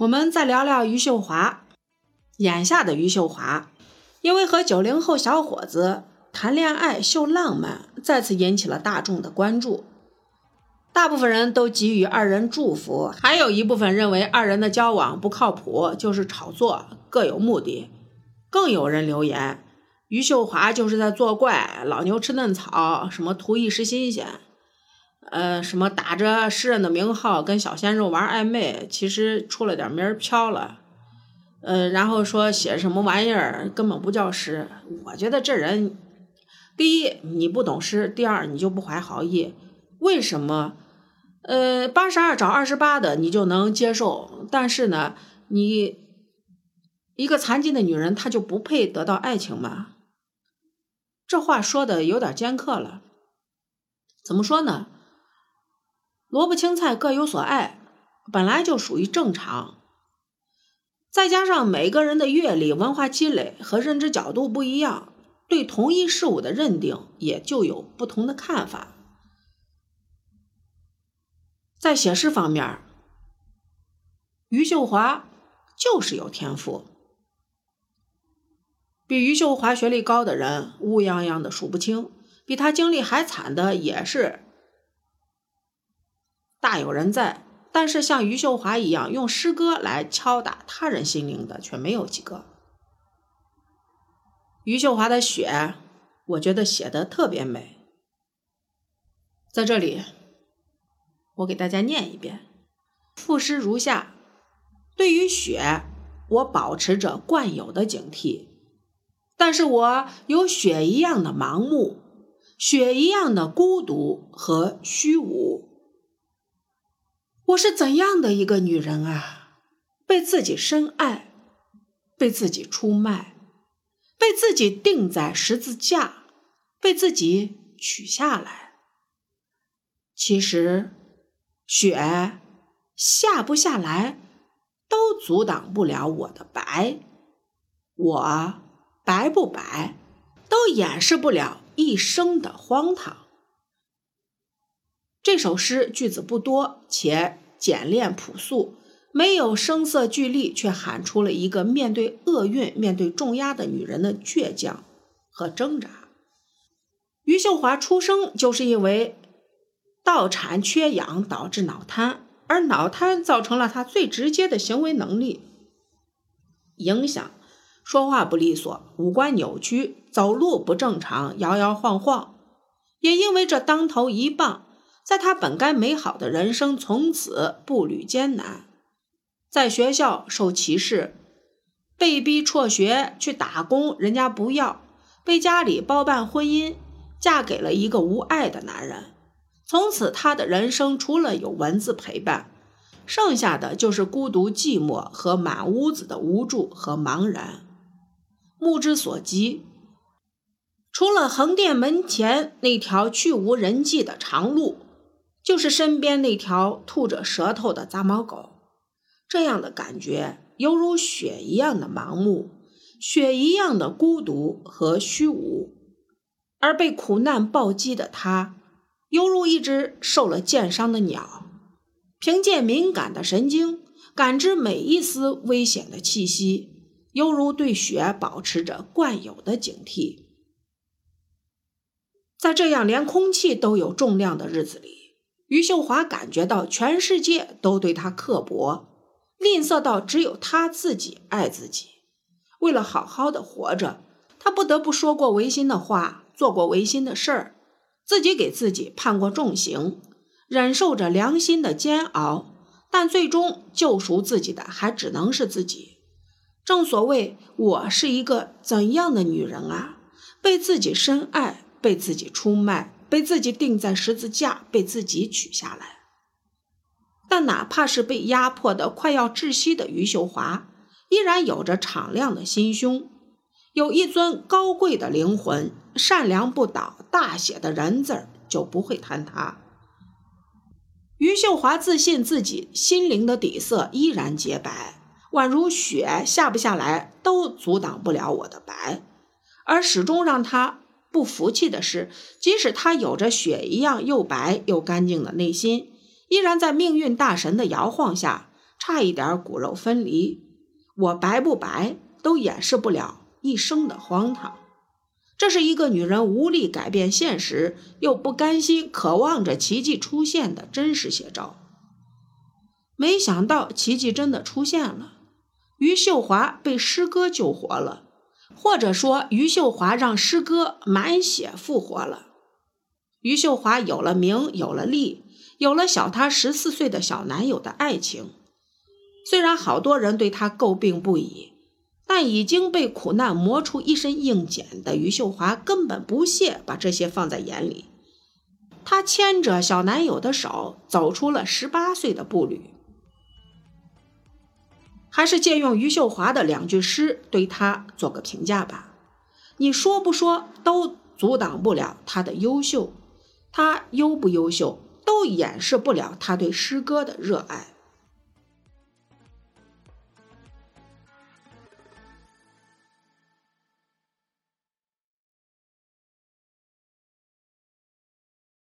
我们再聊聊余秀华。眼下的余秀华，因为和九零后小伙子谈恋爱秀浪漫，再次引起了大众的关注。大部分人都给予二人祝福，还有一部分认为二人的交往不靠谱，就是炒作，各有目的。更有人留言，余秀华就是在作怪，老牛吃嫩草，什么图一时新鲜。呃，什么打着诗人的名号跟小鲜肉玩暧昧，其实出了点名儿飘了。呃，然后说写什么玩意儿根本不叫诗。我觉得这人，第一你不懂诗，第二你就不怀好意。为什么？呃，八十二找二十八的你就能接受，但是呢，你一个残疾的女人，她就不配得到爱情吗？这话说的有点尖刻了。怎么说呢？萝卜青菜各有所爱，本来就属于正常。再加上每个人的阅历、文化积累和认知角度不一样，对同一事物的认定也就有不同的看法。在写诗方面，余秀华就是有天赋。比余秀华学历高的人乌泱泱的数不清，比他经历还惨的也是。大有人在，但是像余秀华一样用诗歌来敲打他人心灵的却没有几个。余秀华的《雪》，我觉得写的特别美。在这里，我给大家念一遍，赋诗如下：对于雪，我保持着惯有的警惕，但是我有雪一样的盲目，雪一样的孤独和虚无。我是怎样的一个女人啊？被自己深爱，被自己出卖，被自己钉在十字架，被自己取下来。其实，雪下不下来，都阻挡不了我的白。我白不白，都掩饰不了一生的荒唐。这首诗句子不多，且简练朴素，没有声色俱厉，却喊出了一个面对厄运、面对重压的女人的倔强和挣扎。余秀华出生就是因为道产缺氧导致脑瘫，而脑瘫造成了她最直接的行为能力影响：说话不利索，五官扭曲，走路不正常，摇摇晃晃。也因为这当头一棒。在他本该美好的人生从此步履艰难，在学校受歧视，被逼辍学去打工，人家不要，被家里包办婚姻，嫁给了一个无爱的男人。从此，他的人生除了有文字陪伴，剩下的就是孤独寂寞和满屋子的无助和茫然。目之所及，除了横店门前那条去无人迹的长路。就是身边那条吐着舌头的杂毛狗，这样的感觉犹如雪一样的盲目，雪一样的孤独和虚无。而被苦难暴击的他，犹如一只受了箭伤的鸟，凭借敏感的神经感知每一丝危险的气息，犹如对雪保持着惯有的警惕。在这样连空气都有重量的日子里。余秀华感觉到全世界都对他刻薄、吝啬到只有他自己爱自己。为了好好的活着，他不得不说过违心的话，做过违心的事儿，自己给自己判过重刑，忍受着良心的煎熬。但最终救赎自己的还只能是自己。正所谓，我是一个怎样的女人啊？被自己深爱，被自己出卖。被自己钉在十字架，被自己取下来。但哪怕是被压迫的快要窒息的余秀华，依然有着敞亮的心胸，有一尊高贵的灵魂，善良不倒，大写的人字儿就不会坍塌。余秀华自信自己心灵的底色依然洁白，宛如雪下不下来都阻挡不了我的白，而始终让他。不服气的是，即使他有着雪一样又白又干净的内心，依然在命运大神的摇晃下，差一点骨肉分离，我白不白都掩饰不了一生的荒唐。这是一个女人无力改变现实，又不甘心渴望着奇迹出现的真实写照。没想到奇迹真的出现了，于秀华被师哥救活了，或者说余秀华让师哥满血复活了。余秀华有了名，有了利，有了小她十四岁的小男友的爱情。虽然好多人对她诟病不已。但已经被苦难磨出一身硬茧的余秀华根本不屑把这些放在眼里。她牵着小男友的手，走出了十八岁的步履。还是借用余秀华的两句诗，对他做个评价吧：你说不说，都阻挡不了他的优秀；他优不优秀，都掩饰不了他对诗歌的热爱。